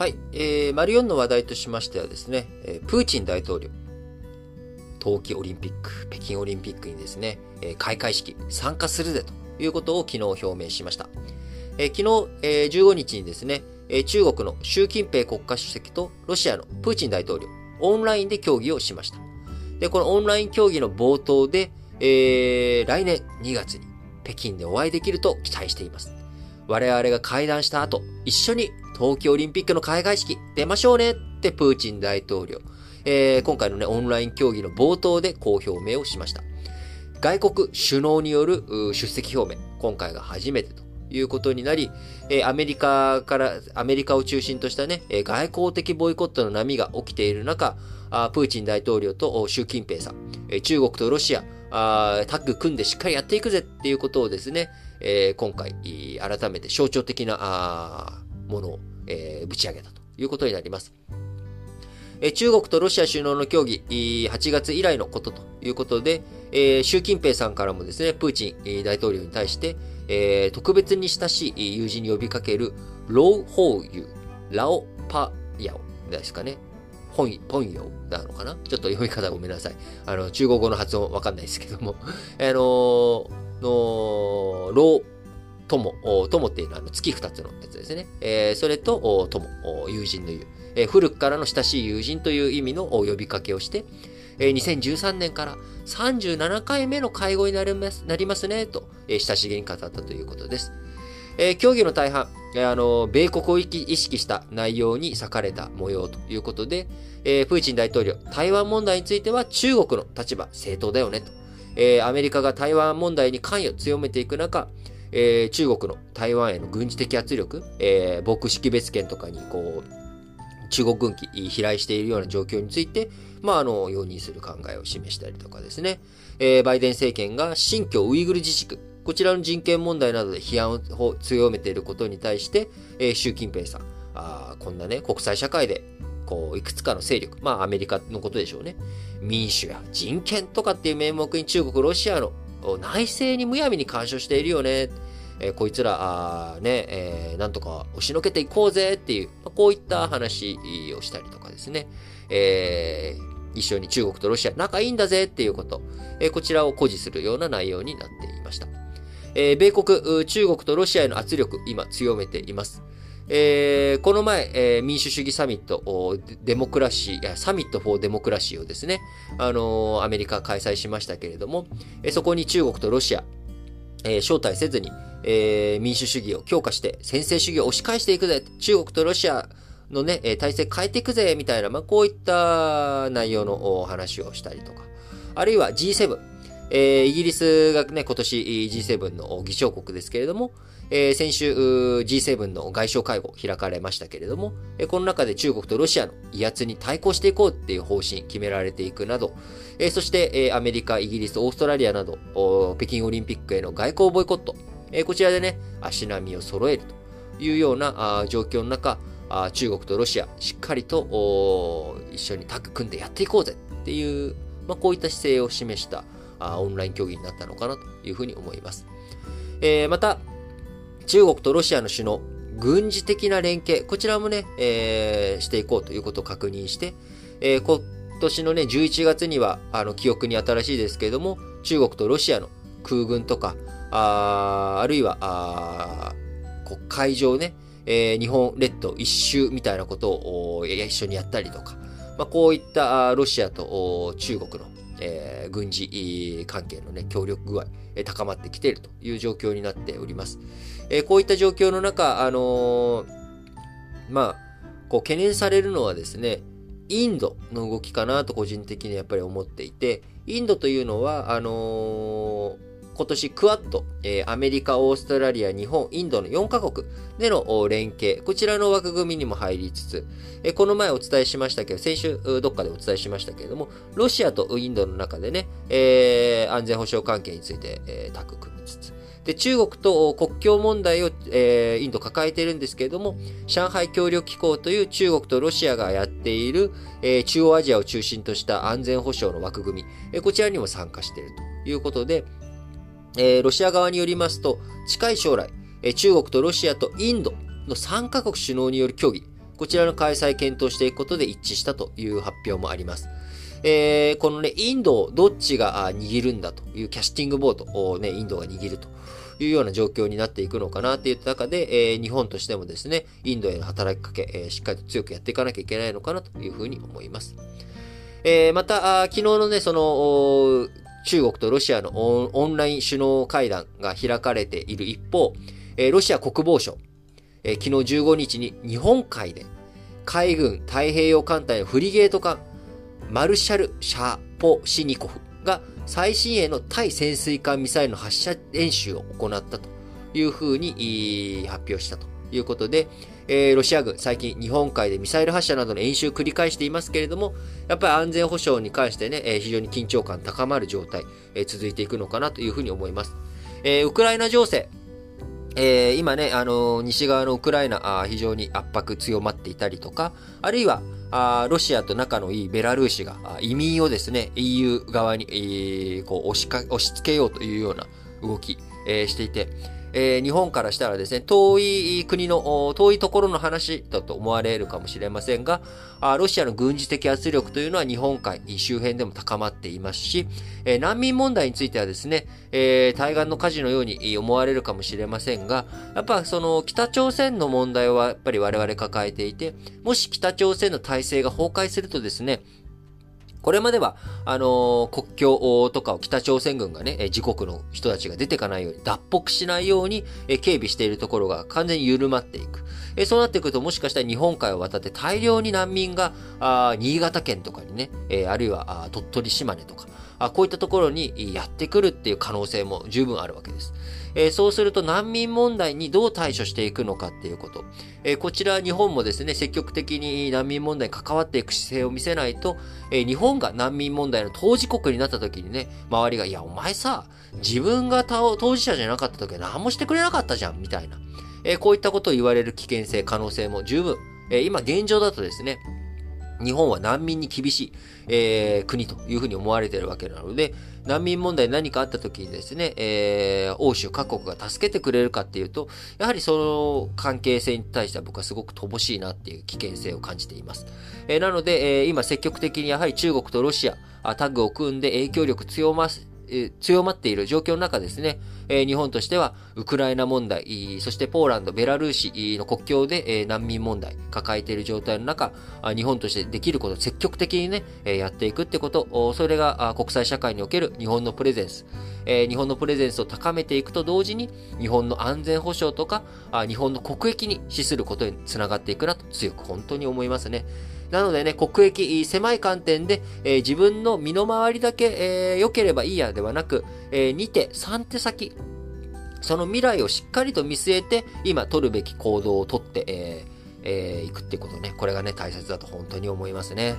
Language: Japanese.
はい、えー、マリオンの話題としましてはですね、え、プーチン大統領、冬季オリンピック、北京オリンピックにですね、え、開会式参加するぜということを昨日表明しました。えー、昨日、え、15日にですね、え、中国の習近平国家主席とロシアのプーチン大統領、オンラインで協議をしました。で、このオンライン協議の冒頭で、えー、来年2月に北京でお会いできると期待しています。我々が会談した後、一緒に冬季オリンピックの開会式出ましょうねってプーチン大統領、えー、今回のね、オンライン協議の冒頭でこう表明をしました。外国首脳による出席表明、今回が初めてということになり、えアメリカから、アメリカを中心としたね、え外交的ボイコットの波が起きている中、あプーチン大統領と習近平さん、中国とロシア、あタッグ組んでしっかりやっていくぜっていうことをですね、え今回、改めて象徴的なあものをえー、ぶち上げたということになります。え中国とロシア首脳の協議、8月以来のことということで、え、習近平さんからもですね、プーチン大統領に対して、え、特別に親しい友人に呼びかける、ローホーユ、ラオパヤオですかね。ポン、ポンヨなのかな？ちょっと読み方ごめんなさい。あの、中国語の発音わかんないですけども。あのー、の、ロー友、友っていうのは月二つのやつですね。えー、それと、友、友人の言う、えー、古くからの親しい友人という意味の呼びかけをして、えー、2013年から37回目の会合になりますなりますね、と、えー、親しげに語ったということです。えー、協議の大半、あの、米国を意識した内容に割かれた模様ということで、えー、プーチン大統領、台湾問題については中国の立場正当だよねと。えー、アメリカが台湾問題に関与を強めていく中、えー、中国の台湾への軍事的圧力、えー、防空識別圏とかにこう、中国軍機飛来しているような状況について、まあ、あの、容認する考えを示したりとかですね、えー、バイデン政権が新疆ウイグル自治区、こちらの人権問題などで批判を強めていることに対して、えー、習近平さん、あこんなね、国際社会で、こう、いくつかの勢力、まあ、アメリカのことでしょうね。民主や人権とかっていう名目に中国、ロシアの内政にむやみに干渉しているよね。えー、こいつら、あね、えー、なんとか押しのけていこうぜっていう、まあ、こういった話をしたりとかですね。えー、一緒に中国とロシア仲いいんだぜっていうこと、えー、こちらを誇示するような内容になっていました。えー、米国、中国とロシアへの圧力、今強めています。えー、この前、えー、民主主義サミット、デモクラシー、 Summit for Democracy をですね、あのー、アメリカ開催しましたけれども、えそこに中国とロシア、え招待せずに、え民主主義を強化して、専制主義を押し返していくぜ、中国とロシアのねえ、体制変えていくぜ、みたいな、まあ、こういった内容のお話をしたりとか、あるいは G7、えー、イギリスがね、今年 G7 の議長国ですけれども、えー、先週 G7 の外相会合開かれましたけれども、えー、この中で中国とロシアの威圧に対抗していこうっていう方針決められていくなど、えー、そして、えー、アメリカ、イギリス、オーストラリアなど、北京オリンピックへの外交ボイコット、えー、こちらでね、足並みを揃えるというようなあ状況の中、あ中国とロシア、しっかりと一緒にタッグ組んでやっていこうぜっていう、まあ、こういった姿勢を示したオンライン競技になったのかなというふうに思います。えー、また、中国とロシアの首脳、軍事的な連携、こちらもね、えー、していこうということを確認して、えー、今年のね、11月には、あの、記憶に新しいですけれども、中国とロシアの空軍とか、ああるいは、あ国海上ね、えー、日本列島一周みたいなことを一緒にやったりとか、まあ、こういったロシアと中国のえー、軍事関係のね、協力具合、え高まってきているという状況になっております。えー、こういった状況の中、あの、まあ、こう懸念されるのはですね、インドの動きかなと個人的にやっぱり思っていて、インドというのは、あのー今年クワッド、えー、アメリカ、オーストラリア、日本、インドの4カ国での連携、こちらの枠組みにも入りつつ、えー、この前お伝えしましたけど、先週どっかでお伝えしましたけれども、ロシアとインドの中でね、えー、安全保障関係について、えー、タッグ組みつつ、で、中国と国境問題を、えー、インド抱えているんですけれども、上海協力機構という中国とロシアがやっている、えー、中央アジアを中心とした安全保障の枠組み、えー、こちらにも参加しているということで、えー、ロシア側によりますと、近い将来、えー、中国とロシアとインドの3カ国首脳による協議、こちらの開催検討していくことで一致したという発表もあります。えー、このね、インドをどっちが握るんだというキャスティングボートをね、インドが握るというような状況になっていくのかなっていった中で、えー、日本としてもですね、インドへの働きかけ、えー、しっかりと強くやっていかなきゃいけないのかなというふうに思います。え、また、昨日のね、その、中国とロシアのオンライン首脳会談が開かれている一方、ロシア国防省、昨日15日に日本海で海軍太平洋艦隊のフリゲート艦マルシャル・シャポシニコフが最新鋭の対潜水艦ミサイルの発射演習を行ったというふうに発表したということで、えー、ロシア軍、最近日本海でミサイル発射などの演習を繰り返していますけれども、やっぱり安全保障に関してね、えー、非常に緊張感高まる状態、えー、続いていくのかなというふうに思います。えウクライナ情勢、え、今ね、あの、西側のウクライナ、あ非常に圧迫強まっていたりとか、あるいは、あロシアと仲のいいベラルーシが移民をですね、EU 側に、え、こう押しか押し付けようというような動き、え、していて、えー、日本からしたらですね、遠い国の、遠いところの話だと思われるかもしれませんが、ロシアの軍事的圧力というのは日本海周辺でも高まっていますし、えー、難民問題についてはですね、えー、対岸の火事のように思われるかもしれませんが、やっぱその北朝鮮の問題はやっぱり我々抱えていて、もし北朝鮮の体制が崩壊するとですね、これまでは、あのー、国境とかを北朝鮮軍がね、自国の人たちが出てかないように、脱北しないように、警備しているところが完全に緩まっていく。そうなってくると、もしかしたら日本海を渡って大量に難民が、新潟県とかにね、あるいは鳥取、島根とか、こういったところにやってくるっていう可能性も十分あるわけです。えー、そうすると難民問題にどう対処していくのかっていうこと。えー、こちら日本もですね、積極的に難民問題に関わっていく姿勢を見せないと、えー、日本が難民問題の当事国になった時にね、周りが、いや、お前さ、自分が当事者じゃなかった時は何もしてくれなかったじゃん、みたいな。えこういったことを言われる危険性、可能性も十分。え今現状だとですね、日本は難民に厳しい、えー、国というふうに思われているわけなので、難民問題何かあった時にですね、えー、欧州各国が助けてくれるかっていうと、やはりその関係性に対しては僕はすごく乏しいなっていう危険性を感じています。えー、なので、えー、今積極的にやはり中国とロシア、タッグを組んで影響力強まえ強まっている状況の中ですね、え日本としてはウクライナ問題、そしてポーランド、ベラルーシの国境で、え難民問題抱えている状態の中、日本としてできることを積極的にね、えやっていくってこと、それが国際社会における日本のプレゼンス、え日本のプレゼンスを高めていくと同時に、日本の安全保障とか、日本の国益に資することにつながっていくなと強く本当に思いますね。なのでね、国益、狭い観点で、えー、自分の身の回りだけ、えー、良ければいいやではなく、えー、2手、3手先、その未来をしっかりと見据えて、今取るべき行動をとって、えーえー、いくっていうことね、これがね、大切だと本当に思いますね。